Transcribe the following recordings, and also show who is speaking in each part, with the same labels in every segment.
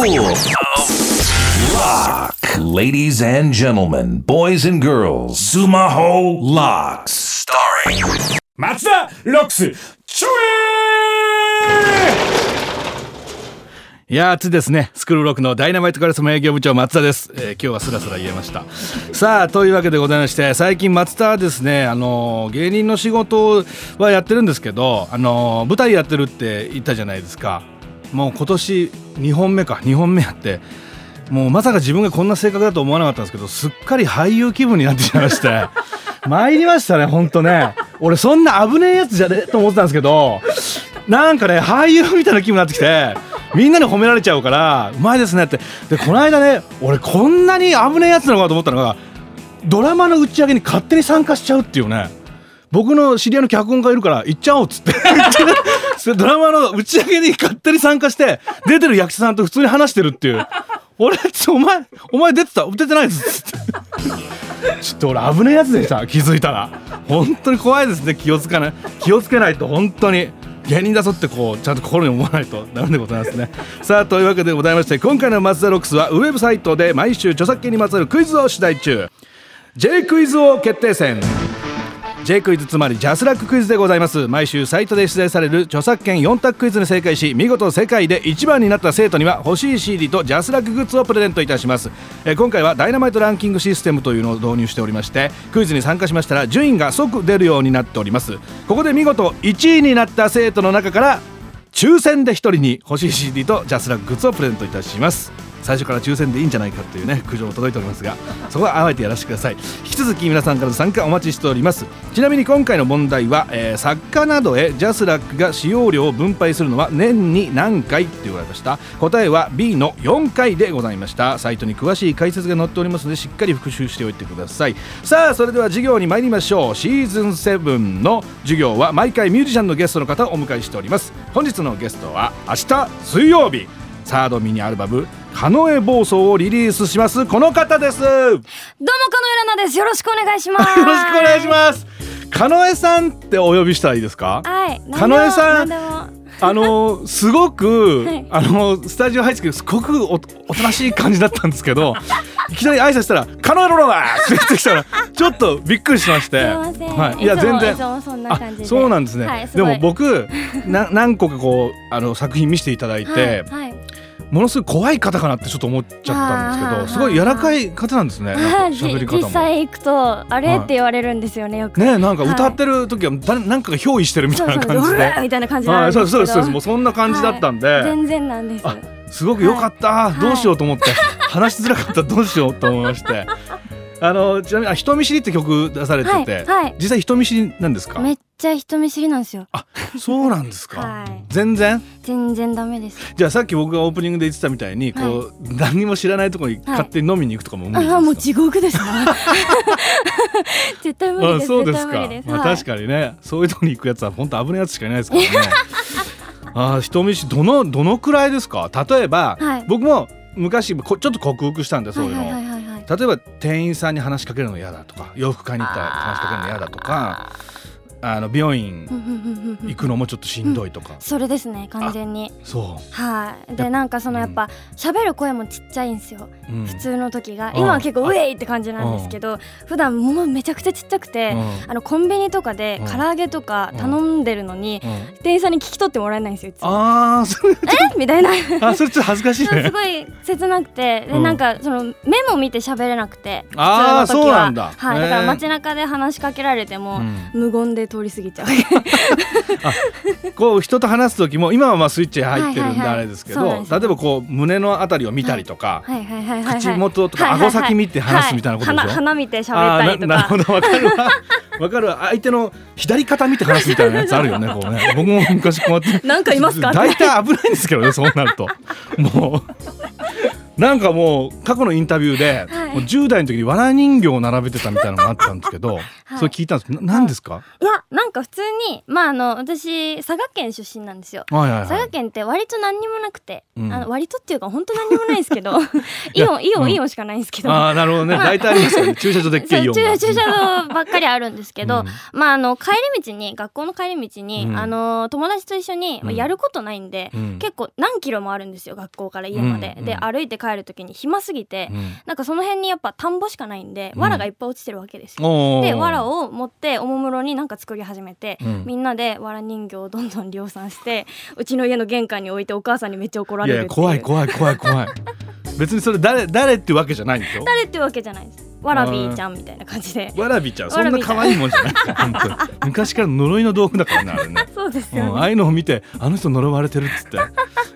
Speaker 1: Lock. Ladies and gentlemen, boys and girls, Sumaho Locks. Starring
Speaker 2: 松田ロックスちょいやー暑いですね。スクールロックのダイナマイトカリスマ営業部長松田です、えー今日はスラスラ言えました。さあというわけでございまして最近松田はですねあのー芸人の仕事はやってるんですけどあのー舞台やってるって言ったじゃないですか。もう今年2本目か2本目やってもうまさか自分がこんな性格だと思わなかったんですけどすっかり俳優気分になってしまいまして 参りましたねほんとね。俺そんな危ねえやつじゃねえと思ってたんですけどなんかね俳優みたいな気分になってきてみんなに褒められちゃうからうまいですねって。でこの間ね俺こんなに危ねえやつなのかと思ったのがドラマの打ち上げに勝手に参加しちゃうっていうね。僕の知り合いの脚本家いるから行っちゃおうっつって。それドラマの打ち上げに勝手に参加して出てる役者さんと普通に話してるっていう。俺お前お前出てた？出てないです。っつって。ちょっと俺危ねえやつでした。気づいたら。本当に怖いですね。気をつかない。気をつけないと本当に。芸人だぞってこうちゃんと心に思わないと。ダメでございますね。さあというわけでございまして今回の「マツダロックス」はウェブサイトで毎週著作権にまつわるクイズを出題中。J クイズ王決定戦。J クイズつまりジャスラッククイズでございます。毎週サイトで出題される著作権4択クイズに正解し見事世界で1番になった生徒には欲しい CD とジャスラックグッズをプレゼントいたします。え今回はダイナマイトランキングシステムというのを導入しておりましてクイズに参加しましたら順位が即出るようになっております。ここで見事1位になった生徒の中から抽選で1人に欲しい CD とジャスラックグッズをプレゼントいたします。最初から抽選でいいんじゃないかというね苦情も届いておりますがそこはあえてやらせてください。引き続き皆さんからの参加お待ちしております。ちなみに今回の問題は、えー作家などへジャスラックが使用量を分配するのは年に何回って言われました。答えは B の4回でございました。サイトに詳しい解説が載っておりますのでしっかり復習しておいてください。さあそれでは授業に参りましょう。シーズン7の授業は毎回ミュージシャンのゲストの方をお迎えしております。本日のゲストは明日水曜日。サードミニアルバム「カノエ暴走」をリリースしますこの方です。よろし
Speaker 3: どうも、カノエラナです。よろしくお願いします。
Speaker 2: くお願いします。カノエさんってお呼びしたらいいですか？
Speaker 3: はい。
Speaker 2: カノエさんあのすごく、
Speaker 3: はい。
Speaker 2: あのスタジオ入ってきてすごくおおとなしい感じだったんですけど いきなり挨拶したら「カノエロロだ!」って言ってきたらちょっとびっくりしまして。
Speaker 3: すいません。
Speaker 2: はい、いや全然。
Speaker 3: そ
Speaker 2: うなんですね、で
Speaker 3: はいすごい。
Speaker 2: も僕な何個かこうあの作品見せていただいて、
Speaker 3: はいはい
Speaker 2: ものすごい怖い方かなってちょっと思っちゃったんですけどすごい柔らかい方なんですね喋り方も。
Speaker 3: 実際行くとあれ
Speaker 2: はい
Speaker 3: って言われるんですよねよく。
Speaker 2: ねなんか歌ってる時は誰なんかが憑依してるみたいな感じで。
Speaker 3: みたいな感じなん
Speaker 2: はい、
Speaker 3: ですけど。
Speaker 2: そうですそうですそうですもうそんな感じだったんで、
Speaker 3: 全然なんです。
Speaker 2: あすごく良かった、
Speaker 3: い
Speaker 2: どうしようと思って、話しづらかったらどうしようと思いましてあのちなみにあ人見知りって曲出されてて、
Speaker 3: はいはい
Speaker 2: 実際人見知りなんですか？
Speaker 3: めっちゃ人見知りなんですよ。
Speaker 2: あそうなんですか、
Speaker 3: はい。
Speaker 2: 全然？
Speaker 3: 全然ダメです。
Speaker 2: じゃあさっき僕がオープニングで言ってたみたいにこう、何にも知らないところに勝手に飲みに行くとかも無理ですか、
Speaker 3: ああもう地獄ですね。絶対無理です。
Speaker 2: あそうですか。まあ、
Speaker 3: はい
Speaker 2: 確かにねそういうとこに行くやつは本当危ないやつしかいないですからね あー人見知りどのどのくらいですか？例えば、
Speaker 3: はい
Speaker 2: 僕も昔こちょっと克服したんでそういうの、
Speaker 3: はいはいはい。
Speaker 2: 例えば店員さんに話しかけるの嫌だとか洋服買いに行ったら話しかけるの嫌だとかあの病院行くのもちょっとしんどいとか、
Speaker 3: それですね完全に。
Speaker 2: そ
Speaker 3: はい。でなんかそのやっぱ喋る声もちっちゃいんですよ。
Speaker 2: う、うん、
Speaker 3: 普通の時が。
Speaker 2: うん
Speaker 3: 今は結構ウェイって感じなんですけど普段もうめちゃくちゃちっちゃくて
Speaker 2: うん。
Speaker 3: あのコンビニとかで
Speaker 2: うん。
Speaker 3: 唐揚げとか頼んでるのに
Speaker 2: うん。
Speaker 3: 店員さんに聞き取ってもらえないんですよ
Speaker 2: あーそれ
Speaker 3: え？みたいな。
Speaker 2: あそれちょっと恥ずかしい
Speaker 3: す
Speaker 2: ね
Speaker 3: ごい切なくてで
Speaker 2: うん。
Speaker 3: なんかそのメモ見て喋れなくて普通
Speaker 2: あー
Speaker 3: の時は。
Speaker 2: そうなんだ。
Speaker 3: はい。だから街中で話しかけられても
Speaker 2: うん。
Speaker 3: 無言で通り過ぎちゃう。
Speaker 2: こう人と話す時も今はまあスイッチ入ってるんであれですけど例えばこう胸のあたりを見たりとか、
Speaker 3: はいはいはいはいはい。
Speaker 2: 口元とか顎先見て話すみたいなことでしょ？
Speaker 3: はい。鼻鼻見て喋
Speaker 2: あ
Speaker 3: ったりとか。
Speaker 2: ーななるほどわかる？わわかる。わ相手の左肩見て話すみたいなやつあるよねこうね。僕も昔こうやって。
Speaker 3: なんかいますか？
Speaker 2: 大体危ないんですけどねそうなると。もうなんかもう過去のインタビューで、
Speaker 3: はい。
Speaker 2: もう10代の時に藁人形を並べてたみたいなのがあったんですけど、
Speaker 3: はい。
Speaker 2: それ聞いたんですけどな何ですか、
Speaker 3: い。やなんか普通にまああの私佐賀県出身なんですよ。
Speaker 2: はいはいはい。
Speaker 3: 佐賀県って割と何にもなくて、
Speaker 2: うん。
Speaker 3: あの割とっていうか本当何にもないですけど イオンイオン、
Speaker 2: うん。
Speaker 3: イオンしかないんですけど。
Speaker 2: ああなるほどね。
Speaker 3: まあ。
Speaker 2: 大体ありますよね。駐車場でっけえイオン
Speaker 3: 駐駐車場ばっかりあるんですけど、
Speaker 2: うん。
Speaker 3: まああの帰り道に学校の帰り道に、
Speaker 2: うん。
Speaker 3: あの友達と一緒に、まあ
Speaker 2: うん。
Speaker 3: やることないんで、
Speaker 2: うん。
Speaker 3: 結構何キロもあるんですよ学校から家まで、
Speaker 2: うん。
Speaker 3: で歩いて帰る時に暇すぎて、
Speaker 2: うん。
Speaker 3: なんかその辺にやっぱ田んぼしかないんで、
Speaker 2: うん。
Speaker 3: 藁がいっぱい落ちてるわけですよ。で藁を持っておもむろになんか作り始めて、
Speaker 2: うん。
Speaker 3: みんなで藁人形をどんどん量産して うちの家の玄関に置いてお母さんにめっちゃ怒られるいう。
Speaker 2: や怖い怖い怖い怖い。別にそれ誰誰ってわけじゃないんでしょ
Speaker 3: 誰ってわけじゃないです。わらびーちゃんみたいな感じで。
Speaker 2: わらびちゃんそんな可愛いもんじゃない。本当に。昔から呪いの道具だからねあれね。
Speaker 3: そうですよ
Speaker 2: うん、ああ
Speaker 3: ね、
Speaker 2: いうのを見てあの人呪われてるっつって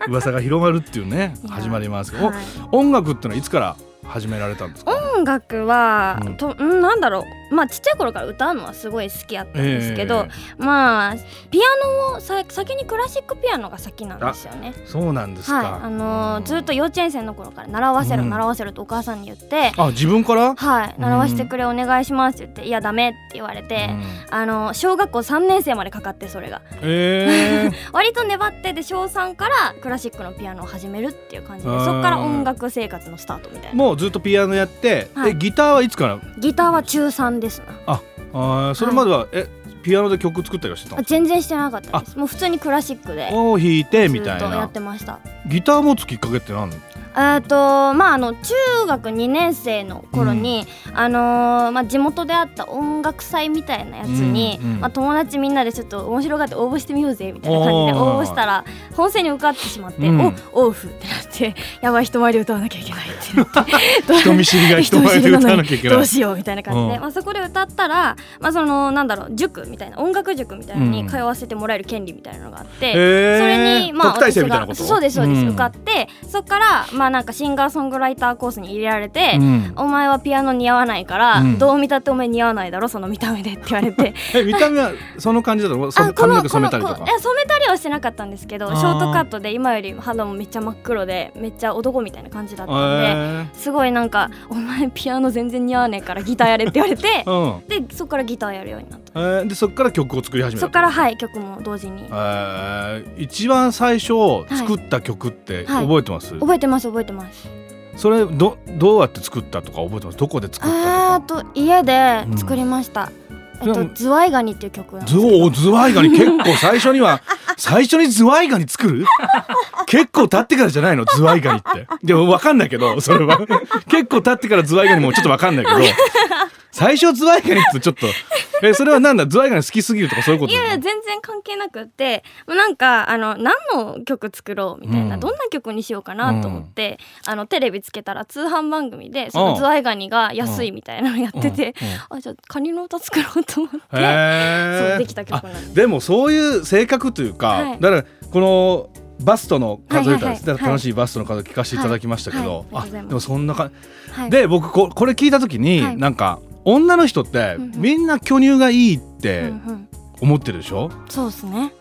Speaker 2: 噂が広まるっていうね始まりますけど、
Speaker 3: はい。
Speaker 2: お音楽ってのはいつから始められたんですか？
Speaker 3: 音楽は、
Speaker 2: うん。
Speaker 3: とんなんだろう。まあちっちゃい頃から歌うのはすごい好きやったんですけど、まあピアノをさ先にクラシックピアノが先なんですよね。
Speaker 2: そうなんですか、
Speaker 3: はい、あのー
Speaker 2: うん。
Speaker 3: ずっと幼稚園生の頃から習わせる、
Speaker 2: うん。
Speaker 3: 習わせるとお母さんに言って、
Speaker 2: あ自分から、
Speaker 3: はい習わせてくれお願いしますって言って、いやダメって言われて、
Speaker 2: うん。
Speaker 3: あのー小学校3年生までかかってそれが。
Speaker 2: え。ー、
Speaker 3: 割と粘ってで小3からクラシックのピアノを始めるっていう感じでそっから音楽生活のスタートみたいな。
Speaker 2: もうずっとピアノやって、
Speaker 3: はい。
Speaker 2: えギターはいつから？
Speaker 3: ギターは中3ですな。
Speaker 2: あーそれまでは、えピアノで曲作ったりはしてたの？
Speaker 3: 全然してなかったです。もう普通にクラシックで。
Speaker 2: を弾いてみたい
Speaker 3: ずっとや
Speaker 2: な
Speaker 3: ってました。
Speaker 2: ギター持つきっかけって何？
Speaker 3: えっとまああの中学2年生の頃に、あのーまあ、地元であった音楽祭みたいなやつに、
Speaker 2: うんうん。
Speaker 3: まあ、友達みんなでちょっと面白がって応募してみようぜみたいな感じで応募したら本選に受かってしまって、
Speaker 2: うん。
Speaker 3: おオフってなってやばい人前で歌わなきゃいけないって
Speaker 2: 人見知りが人前で歌わなきゃいけない。
Speaker 3: どうしようみたいな感じで、
Speaker 2: うん。
Speaker 3: まあ、そこで歌ったら、まあ、そのなんだろう塾みたいな音楽塾みたいなのに通わせてもらえる権利みたいなのがあって、
Speaker 2: へー。
Speaker 3: それにまあ私がそうですそうです、
Speaker 2: うん。
Speaker 3: 受かってそっからまあなんかシンガーソングライターコースに入れられて、
Speaker 2: うん。
Speaker 3: お前はピアノ似合わないから、
Speaker 2: うん。
Speaker 3: どう見たってお前似合わないだろその見た目でって言われて。
Speaker 2: え見た目はその感じだと 髪の毛染めたりとか？
Speaker 3: 染めたりはしてなかったんですけどショートカットで今より肌もめっちゃ真っ黒でめっちゃ男みたいな感じだったんで、
Speaker 2: え
Speaker 3: すごいなんか「お前ピアノ全然似合わねえからギターやれ」って言われて
Speaker 2: ーうん。
Speaker 3: でそこからギターやるようになった。
Speaker 2: えー。でそこから曲を作り始めた。
Speaker 3: そこからはい曲も同時に。
Speaker 2: えー。一番最初作った曲って
Speaker 3: はい。
Speaker 2: 覚えてます、
Speaker 3: 覚えてます覚えてます。
Speaker 2: それどどうやって作ったとか覚えてます？どこで作った
Speaker 3: あ
Speaker 2: とか？
Speaker 3: ーと家で作りました、えっとズワイガニっていう曲
Speaker 2: ズワイガニ結構最初には 最初にズワイガニ作る？結構経ってからじゃないの？ズワイガニって。でも分かんないけどそれは。結構経ってからズワイガニもちょっと分かんないけど最初ズワイガニってちょっとえそれはなんだ？ズワイガニ好きすぎるとかそういうこと
Speaker 3: いやいや全然関係なくって。もうなんかあの何の曲作ろうみたいな、
Speaker 2: うん。
Speaker 3: どんな曲にしようかなと思って、あのテレビつけたら通販番組でそのズワイガニが安いみたいなのやってて、あじゃあカニの歌作ろうと思って、そうできた曲なんです。
Speaker 2: あでもそういう性格というか、
Speaker 3: はい。
Speaker 2: だからこのバストの数えたら
Speaker 3: はいはい。はい
Speaker 2: 楽しいバストの数聞かせていただきましたけど、
Speaker 3: はい。はい。あ
Speaker 2: でもそんなか
Speaker 3: はい、
Speaker 2: で僕ここれ聞いた時に、
Speaker 3: はい。
Speaker 2: なんか女の人って
Speaker 3: うんうん。
Speaker 2: みんな巨乳がいいっ
Speaker 3: うん
Speaker 2: て
Speaker 3: うん、
Speaker 2: 思ってるでしょ、
Speaker 3: そうですね。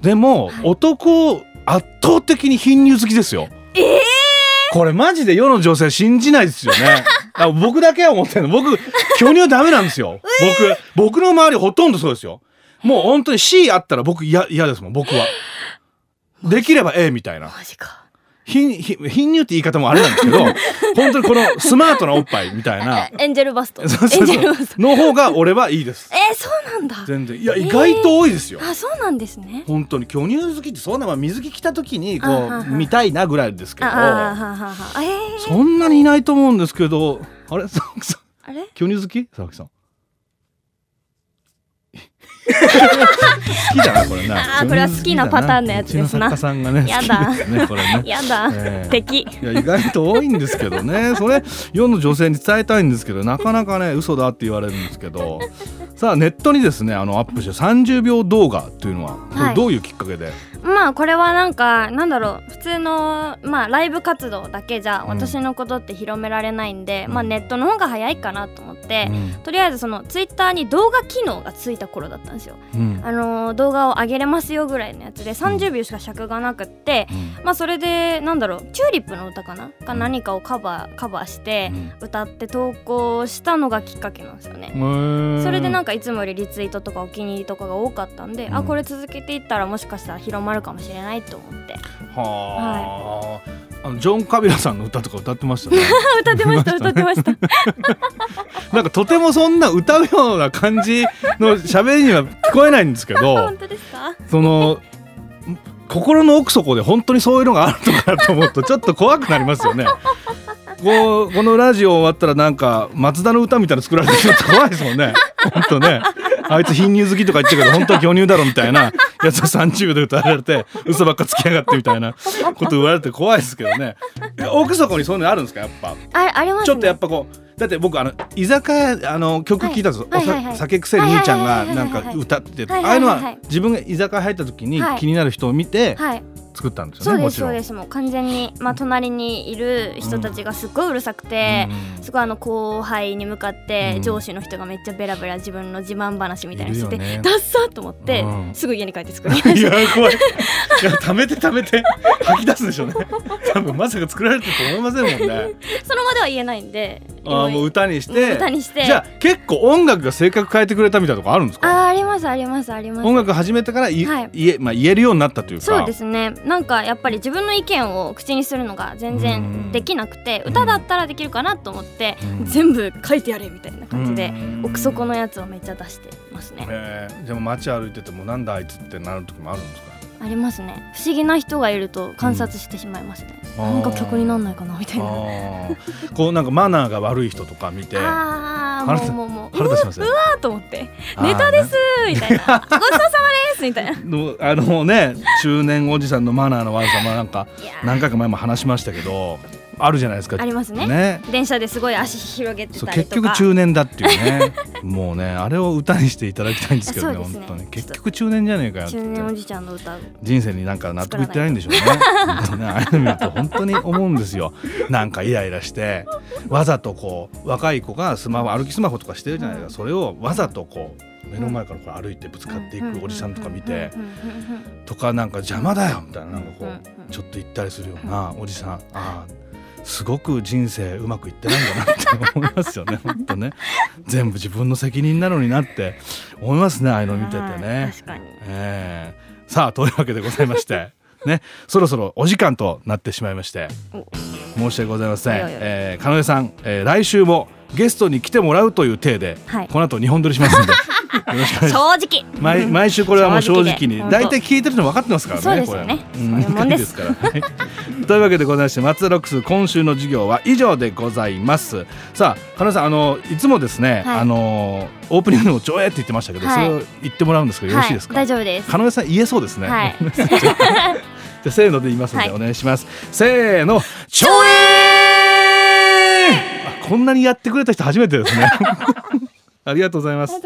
Speaker 2: でも、
Speaker 3: はい。
Speaker 2: 男圧倒的に貧乳好きですよ。
Speaker 3: ええ
Speaker 2: これマジで世の女性信じないですよね。あ僕だけは思ってるの。僕巨乳ダメなんですよ、僕僕の周りほとんどそうですよ。もう本当に C あったら僕嫌嫌ですもん僕は。できれば A みたいな。
Speaker 3: マジか
Speaker 2: 貧貧貧乳って言い方もあれなんですけど 本当にこのスマートなおっぱいみたいな。
Speaker 3: エンジェルバスト。
Speaker 2: そうそう
Speaker 3: エンジェル
Speaker 2: そう
Speaker 3: バスト。
Speaker 2: の方が俺はいいです。
Speaker 3: えー、そうなんだ。
Speaker 2: 全然。いや意外と多いですよ、
Speaker 3: あそうなんですね。
Speaker 2: 本当に巨乳好きってそんなまあ水着着た時にこう見たいなぐらいですけど。
Speaker 3: えー、
Speaker 2: そんなにいないと思うんですけどあれ？佐々木さん。
Speaker 3: あれ？
Speaker 2: 巨乳好き？佐々木さんな。
Speaker 3: あーこれは好きなパターンのやつですな。
Speaker 2: さんがね
Speaker 3: やだ。
Speaker 2: ねこれね。
Speaker 3: やだ、
Speaker 2: ええ。
Speaker 3: 敵。
Speaker 2: いや意外と多いんですけどね。それ世の女性に伝えたいんですけどなかなかね嘘だって言われるんですけど。さあネットにですねあのアップした30秒動画というのはどういうきっかけで、
Speaker 3: まあこれはなんかなんだろう普通のまあライブ活動だけじゃ
Speaker 2: うん。
Speaker 3: 私のことって広められないんで、
Speaker 2: うん。
Speaker 3: まあネットの方が早いかなと思って、
Speaker 2: うん。
Speaker 3: とりあえずそのツイッターに動画機能がついた頃だったんですよ。
Speaker 2: うん。
Speaker 3: あのー動画を上げれますよぐらいのやつで30秒しか尺がなくって、まあそれでなんだろうチューリップの歌かなか何かをカバーカバーして歌って投稿したのがきっかけなんですよね。
Speaker 2: うん
Speaker 3: それでなんかいつもよりリツイートとかお気に入りとかが多かったんで、
Speaker 2: うん。
Speaker 3: あこれ続けていったらもしかしたら広まるかもしれないと思って。
Speaker 2: はあ、あのジョン・カビラさんの歌とか歌ってましたね。
Speaker 3: 歌ってました歌ってました。
Speaker 2: なんかとてもそんな歌うような感じの喋りには聞こえないんですけど
Speaker 3: 本当ですか？
Speaker 2: その心の奥底で本当にそういうのがあるのかなと思うとちょっと怖くなりますよね。こうこのラジオ終わったらなんか松田の歌みたいなの作られてると怖いですもんね。本当ね。あいつ貧乳好きとか言ってるけど本当は巨乳だろみたいなやつを30で歌われて嘘ばっかつきやがってみたいなこと言われて怖いですけどね。奥底にそういうのあるんですか？やっぱ。
Speaker 3: あありますね。
Speaker 2: ちょっとやっぱこうだって僕あの居酒屋あの曲聞いたんですよ、
Speaker 3: は
Speaker 2: 酒臭い兄ちゃんがなんか歌ってて。
Speaker 3: はい
Speaker 2: ああいうのは自分が居酒屋入った時に
Speaker 3: はい。
Speaker 2: 気になる人を見て
Speaker 3: はい。
Speaker 2: 作ったんですよ
Speaker 3: そうです。そうです。もう完全にまあ隣にいる人たちがすっごいうるさくて、
Speaker 2: うん。
Speaker 3: すごいあの後輩に向かって
Speaker 2: うん。
Speaker 3: 上司の人がめっちゃベラベラ自分の自慢話みたいなのしてて、
Speaker 2: ね。
Speaker 3: ダッサーと思って、
Speaker 2: うん。
Speaker 3: すぐ家に帰って作りま
Speaker 2: い
Speaker 3: した。
Speaker 2: や怖い。いや貯めて貯めて吐き出すでしょうね。多分まさか作られてると思いませんもんね。
Speaker 3: その場では言えないんで
Speaker 2: ああもう歌にして。
Speaker 3: 歌にして
Speaker 2: じゃあ結構音楽が性格変えてくれたみたいなとこあるんですか？
Speaker 3: あーありますありますあります
Speaker 2: 音楽始めてからい、
Speaker 3: はい
Speaker 2: 言えまあ言えるようになったというか。
Speaker 3: そうですねなんかやっぱり自分の意見を口にするのが全
Speaker 2: うん
Speaker 3: 然できなくて
Speaker 2: うん
Speaker 3: 歌だったらできるかなと思って
Speaker 2: うん
Speaker 3: 全部書いてやれみたいな感じで
Speaker 2: うん
Speaker 3: 奥底のやつをめっちゃ出してますね
Speaker 2: えー、でも街歩いててもなんだあいつってなる時もあるんですか？
Speaker 3: ありますね。不思議な人がいると観察してしまいますね。
Speaker 2: うん。
Speaker 3: なんか曲になんないかなみたいな。
Speaker 2: こうなんかマナーが悪い人とか見て
Speaker 3: ああもうもうもう
Speaker 2: 腹立ちますね。
Speaker 3: あーと思って。ネタですみたいな。ごちそうさまですみたいな。
Speaker 2: あのね中年おじさんのマナーの悪さもなんか何回か前も話しましたけどあるじゃないですか。
Speaker 3: ありますね。
Speaker 2: ね。
Speaker 3: 電車ですごい足広げて
Speaker 2: そう
Speaker 3: たりとか。
Speaker 2: 結局中年だっていうね。もうねあれを歌にしていただきたいんですけどね
Speaker 3: ね。
Speaker 2: 本当に。結局中年じゃねえかよって。
Speaker 3: 中年おじちゃんの歌
Speaker 2: 人生になんか納得いってないんでしょうね。ああいうの見ると本当に思うんですよ。なんかイライラしてわざとこう若い子がスマホ歩きスマホとかしてるじゃないですか。それをわざとこう目の前からこう歩いてぶつかっていくおじさんとか見て
Speaker 3: うんうんうんうん。
Speaker 2: とかなんか邪魔だよみたいな。なんかこ
Speaker 3: うんう
Speaker 2: うん。ちょっと言ったりするようなおじさん。ああすごく人生うまくいってないんだなって思いますよね本当ね。全部自分の責任なのになって思いますねああいうの見てて
Speaker 3: はい
Speaker 2: ね。
Speaker 3: 確かに。
Speaker 2: ええ。さあというわけでございまして。ねそろそろお時間となってしまいまして。申し訳ございません。えー、さん、えー、来週もゲストに来てもらうという体で、
Speaker 3: はい。
Speaker 2: この後日本撮りしますんで
Speaker 3: 正直。
Speaker 2: 毎毎週これはもう正直に。大体聞いてるの分かってますからね。
Speaker 3: そうですよね。
Speaker 2: これ
Speaker 3: そういうもんです。
Speaker 2: から。はい。というわけでございまして松田ロックス今週の授業は以上でございます。さあ金井さんあのいつもですね、
Speaker 3: はい。
Speaker 2: あのオープニングでもちょえって言ってましたけど、
Speaker 3: はい。
Speaker 2: それを言ってもらうんですけどよろしいですか？
Speaker 3: はい、大丈夫です。
Speaker 2: 金井さん言えそうですね。
Speaker 3: はい。
Speaker 2: じゃあせーので言いますので、
Speaker 3: はい。
Speaker 2: お願いします。せーの、ちょえーあこんなにやってくれた人初めてですね。ありがとうございます。